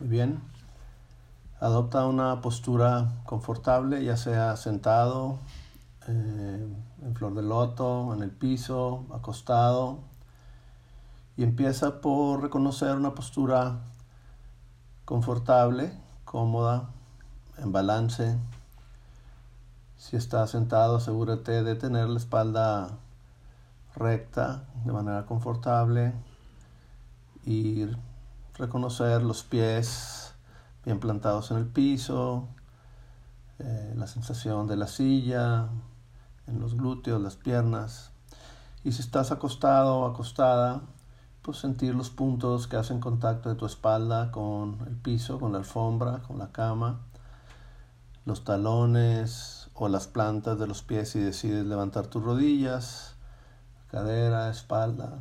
Muy bien. Adopta una postura confortable, ya sea sentado, eh, en flor de loto, en el piso, acostado. Y empieza por reconocer una postura confortable, cómoda, en balance. Si estás sentado, asegúrate de tener la espalda recta, de manera confortable. Y reconocer los pies bien plantados en el piso, eh, la sensación de la silla, en los glúteos, las piernas. Y si estás acostado o acostada, pues sentir los puntos que hacen contacto de tu espalda con el piso, con la alfombra, con la cama, los talones o las plantas de los pies si decides levantar tus rodillas, cadera, espalda,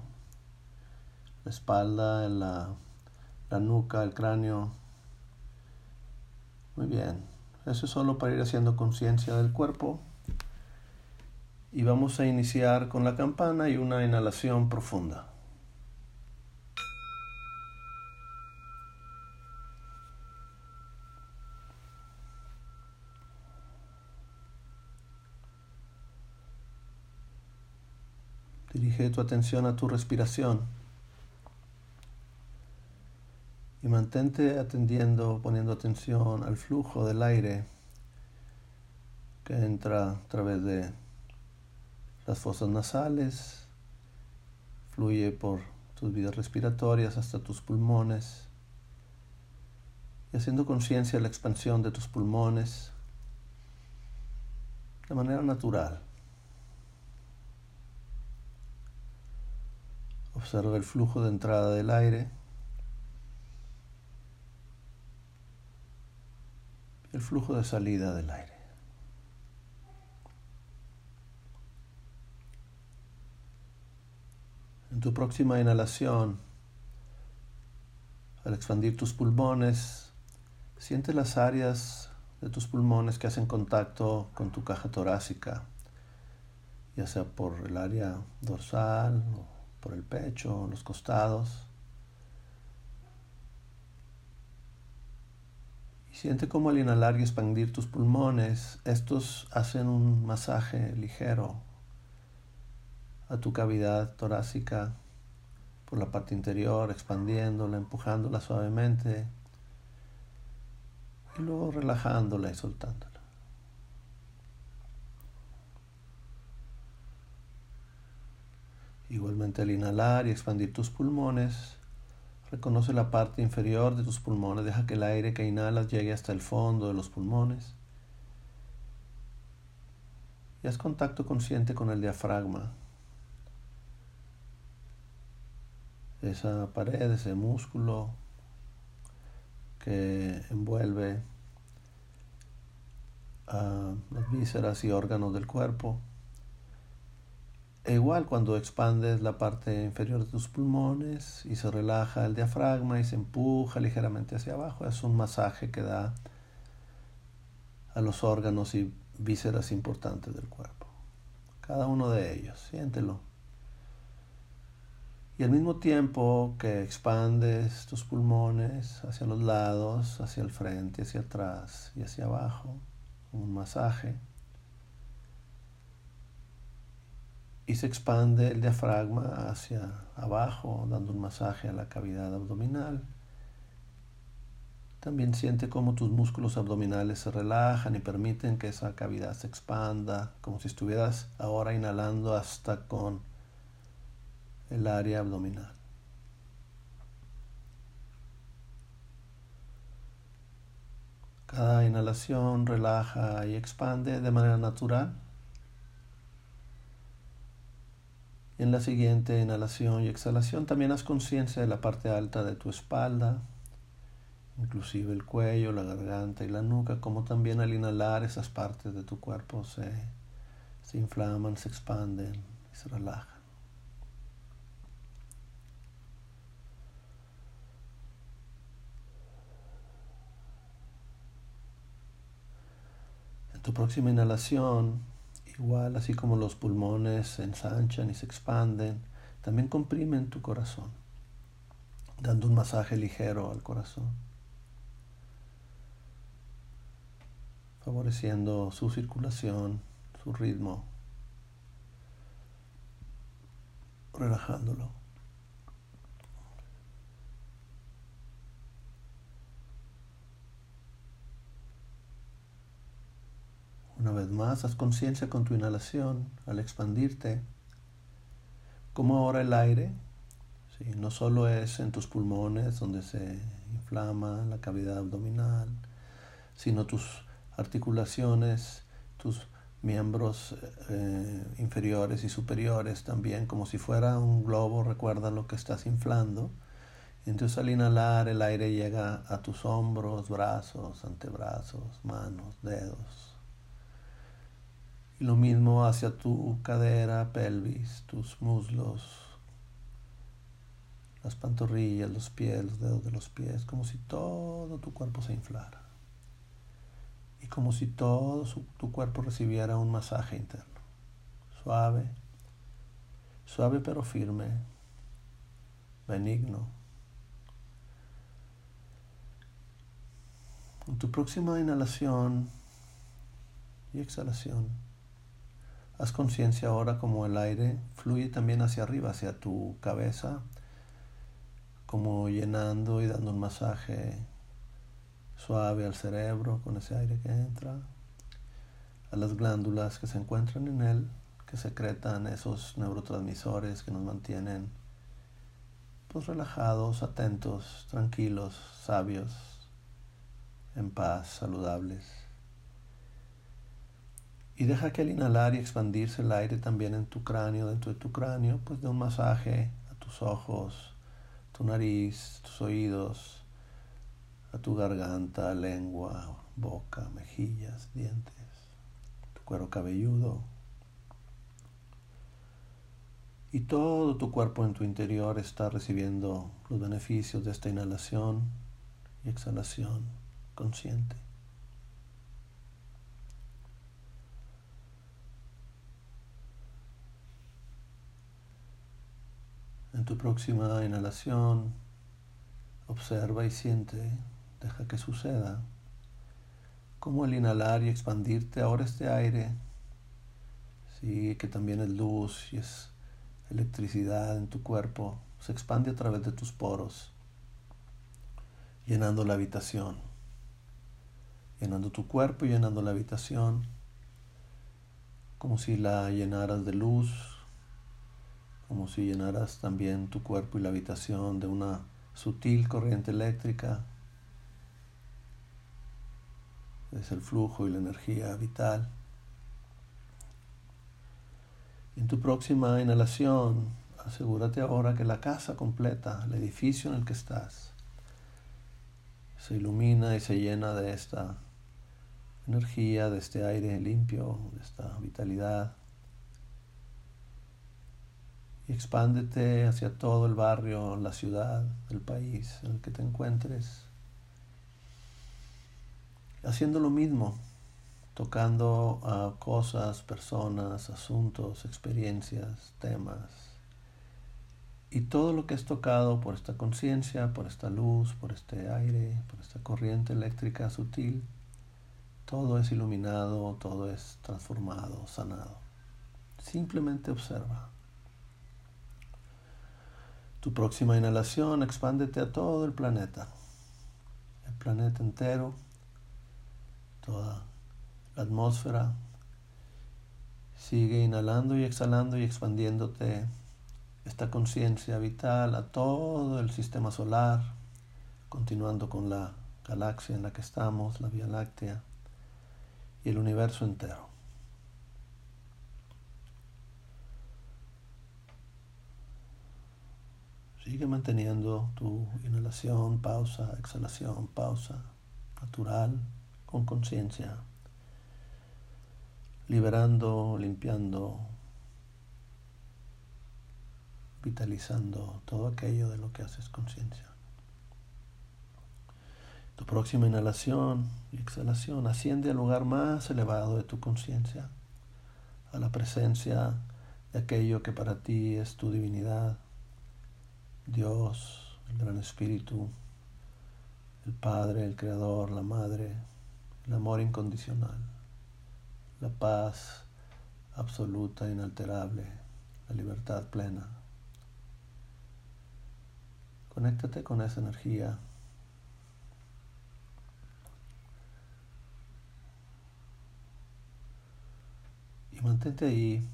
la espalda, la la nuca, el cráneo. Muy bien. Eso es solo para ir haciendo conciencia del cuerpo. Y vamos a iniciar con la campana y una inhalación profunda. Dirige tu atención a tu respiración. Y mantente atendiendo, poniendo atención al flujo del aire que entra a través de las fosas nasales, fluye por tus vías respiratorias hasta tus pulmones y haciendo conciencia de la expansión de tus pulmones de manera natural. Observa el flujo de entrada del aire el flujo de salida del aire. En tu próxima inhalación, al expandir tus pulmones, siente las áreas de tus pulmones que hacen contacto con tu caja torácica, ya sea por el área dorsal, o por el pecho, los costados. Siente cómo al inhalar y expandir tus pulmones, estos hacen un masaje ligero a tu cavidad torácica por la parte interior, expandiéndola, empujándola suavemente y luego relajándola y soltándola. Igualmente al inhalar y expandir tus pulmones, Reconoce la parte inferior de tus pulmones. Deja que el aire que inhalas llegue hasta el fondo de los pulmones. Y haz contacto consciente con el diafragma. Esa pared, ese músculo que envuelve a las vísceras y órganos del cuerpo. E igual cuando expandes la parte inferior de tus pulmones y se relaja el diafragma y se empuja ligeramente hacia abajo, es un masaje que da a los órganos y vísceras importantes del cuerpo. Cada uno de ellos, siéntelo. Y al mismo tiempo que expandes tus pulmones hacia los lados, hacia el frente, hacia atrás y hacia abajo, un masaje, y se expande el diafragma hacia abajo, dando un masaje a la cavidad abdominal. También siente cómo tus músculos abdominales se relajan y permiten que esa cavidad se expanda, como si estuvieras ahora inhalando hasta con el área abdominal. Cada inhalación relaja y expande de manera natural. En la siguiente inhalación y exhalación también haz conciencia de la parte alta de tu espalda, inclusive el cuello, la garganta y la nuca, como también al inhalar esas partes de tu cuerpo se, se inflaman, se expanden y se relajan. En tu próxima inhalación, Igual, así como los pulmones se ensanchan y se expanden, también comprimen tu corazón, dando un masaje ligero al corazón, favoreciendo su circulación, su ritmo, relajándolo. Una vez más, haz conciencia con tu inhalación al expandirte, como ahora el aire, no solo es en tus pulmones donde se inflama la cavidad abdominal, sino tus articulaciones, tus miembros eh, inferiores y superiores también, como si fuera un globo, recuerda lo que estás inflando. Entonces al inhalar el aire llega a tus hombros, brazos, antebrazos, manos, dedos y lo mismo hacia tu cadera, pelvis, tus muslos, las pantorrillas, los pies, los dedos de los pies, como si todo tu cuerpo se inflara. Y como si todo tu cuerpo recibiera un masaje interno. Suave, suave pero firme, benigno. En tu próxima inhalación y exhalación, Haz conciencia ahora como el aire fluye también hacia arriba, hacia tu cabeza, como llenando y dando un masaje suave al cerebro con ese aire que entra, a las glándulas que se encuentran en él, que secretan esos neurotransmisores que nos mantienen pues relajados, atentos, tranquilos, sabios, en paz, saludables. Y deja que al inhalar y expandirse el aire también en tu cráneo, dentro de tu cráneo, pues de un masaje a tus ojos, tu nariz, tus oídos, a tu garganta, lengua, boca, mejillas, dientes, tu cuero cabelludo. Y todo tu cuerpo en tu interior está recibiendo los beneficios de esta inhalación y exhalación consciente. En tu próxima inhalación, observa y siente, deja que suceda, como al inhalar y expandirte ahora este aire, sí, que también es luz y es electricidad en tu cuerpo, se expande a través de tus poros, llenando la habitación, llenando tu cuerpo llenando la habitación, como si la llenaras de luz, como si llenaras también tu cuerpo y la habitación de una sutil corriente eléctrica. Es el flujo y la energía vital. En tu próxima inhalación, asegúrate ahora que la casa completa, el edificio en el que estás, se ilumina y se llena de esta energía, de este aire limpio, de esta vitalidad expándete hacia todo el barrio, la ciudad, el país en el que te encuentres, haciendo lo mismo, tocando a cosas, personas, asuntos, experiencias, temas, y todo lo que es tocado por esta conciencia, por esta luz, por este aire, por esta corriente eléctrica sutil, todo es iluminado, todo es transformado, sanado. Simplemente observa. Tu próxima inhalación, expándete a todo el planeta, el planeta entero, toda la atmósfera. Sigue inhalando y exhalando y expandiéndote esta conciencia vital a todo el sistema solar, continuando con la galaxia en la que estamos, la Vía Láctea y el universo entero. Sigue manteniendo tu inhalación, pausa, exhalación, pausa, natural, con conciencia, liberando, limpiando, vitalizando todo aquello de lo que haces conciencia. Tu próxima inhalación y exhalación asciende al lugar más elevado de tu conciencia, a la presencia de aquello que para ti es tu divinidad, Dios, el Gran Espíritu, el Padre, el Creador, la Madre, el amor incondicional, la paz absoluta, inalterable, la libertad plena. Conéctate con esa energía. Y mantente ahí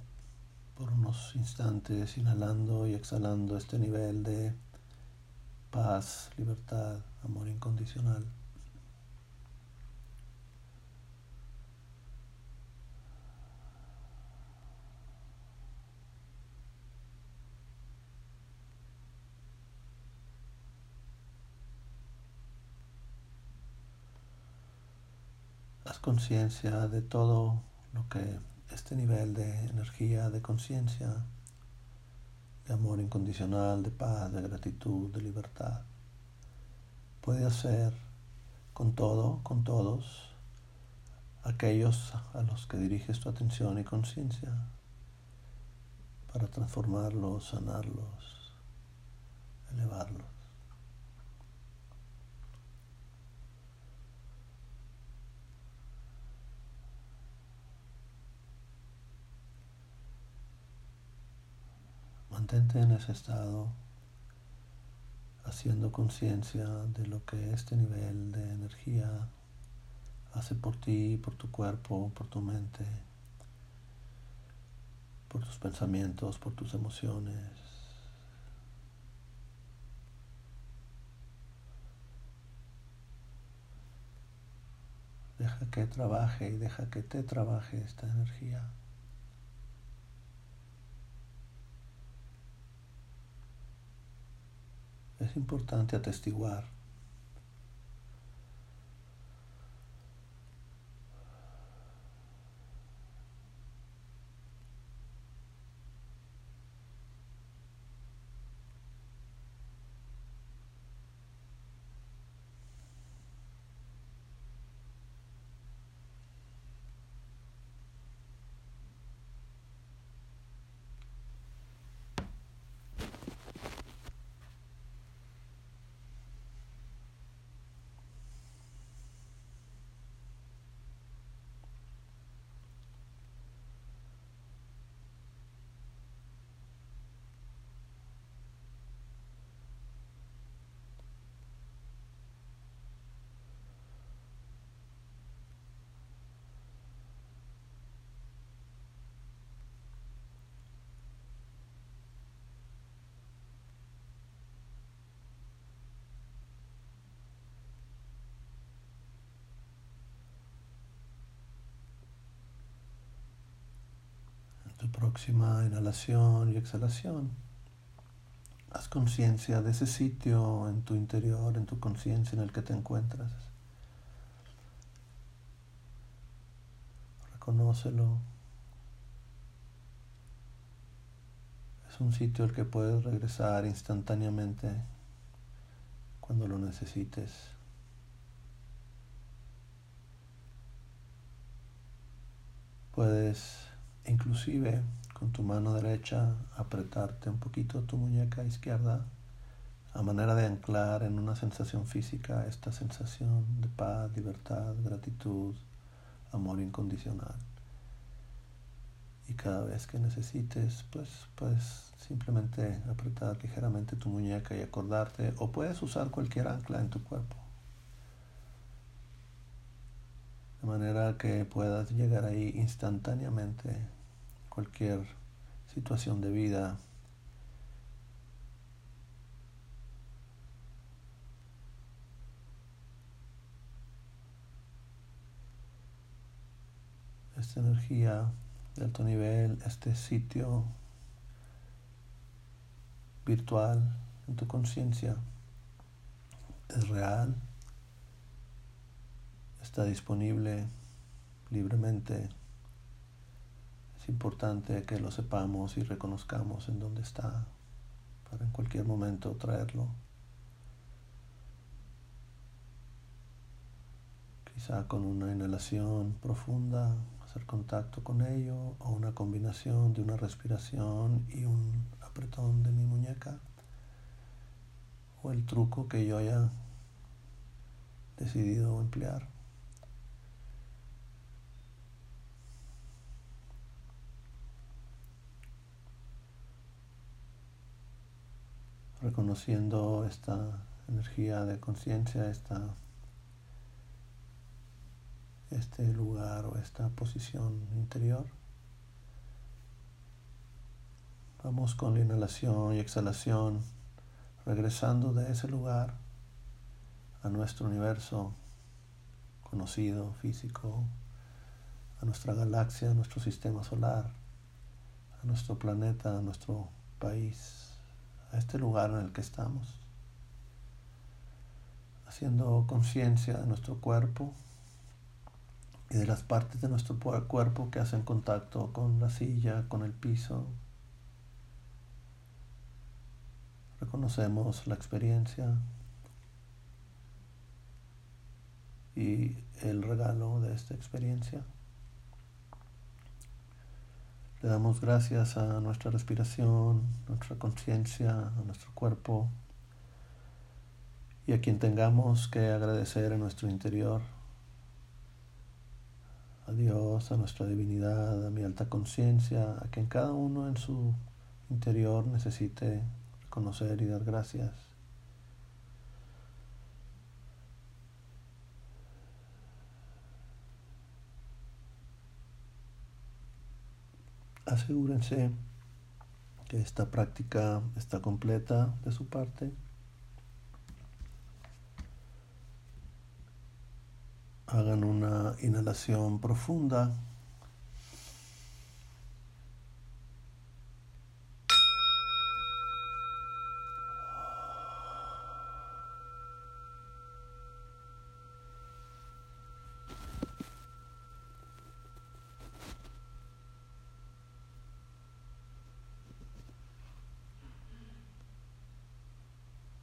por unos instantes, inhalando y exhalando este nivel de paz, libertad, amor incondicional. Haz conciencia de todo lo que este nivel de energía, de conciencia, de amor incondicional, de paz, de gratitud, de libertad, puede hacer con todo, con todos aquellos a los que diriges tu atención y conciencia para transformarlos, sanarlos, elevarlos. Mantente en ese estado, haciendo conciencia de lo que este nivel de energía hace por ti, por tu cuerpo, por tu mente, por tus pensamientos, por tus emociones. Deja que trabaje y deja que te trabaje esta energía. Es importante atestiguar próxima inhalación y exhalación, haz conciencia de ese sitio en tu interior, en tu conciencia en el que te encuentras. Reconócelo. Es un sitio al que puedes regresar instantáneamente cuando lo necesites. Puedes inclusive con tu mano derecha apretarte un poquito tu muñeca izquierda a manera de anclar en una sensación física esta sensación de paz, libertad, gratitud, amor incondicional. Y cada vez que necesites, pues puedes simplemente apretar ligeramente tu muñeca y acordarte, o puedes usar cualquier ancla en tu cuerpo. De manera que puedas llegar ahí instantáneamente cualquier situación de vida. Esta energía de alto nivel, este sitio virtual en tu conciencia es real, está disponible libremente es importante que lo sepamos y reconozcamos en dónde está para en cualquier momento traerlo. Quizá con una inhalación profunda, hacer contacto con ello o una combinación de una respiración y un apretón de mi muñeca o el truco que yo haya decidido emplear. Reconociendo esta energía de conciencia, este lugar o esta posición interior. Vamos con la inhalación y exhalación, regresando de ese lugar a nuestro universo conocido, físico, a nuestra galaxia, a nuestro sistema solar, a nuestro planeta, a nuestro país, a este lugar en el que estamos, haciendo conciencia de nuestro cuerpo y de las partes de nuestro cuerpo que hacen contacto con la silla, con el piso. Reconocemos la experiencia y el regalo de esta experiencia. Le damos gracias a nuestra respiración, nuestra conciencia, a nuestro cuerpo y a quien tengamos que agradecer en nuestro interior a Dios, a nuestra divinidad, a mi alta conciencia, a quien cada uno en su interior necesite reconocer y dar gracias. Asegúrense que esta práctica está completa de su parte. Hagan una inhalación profunda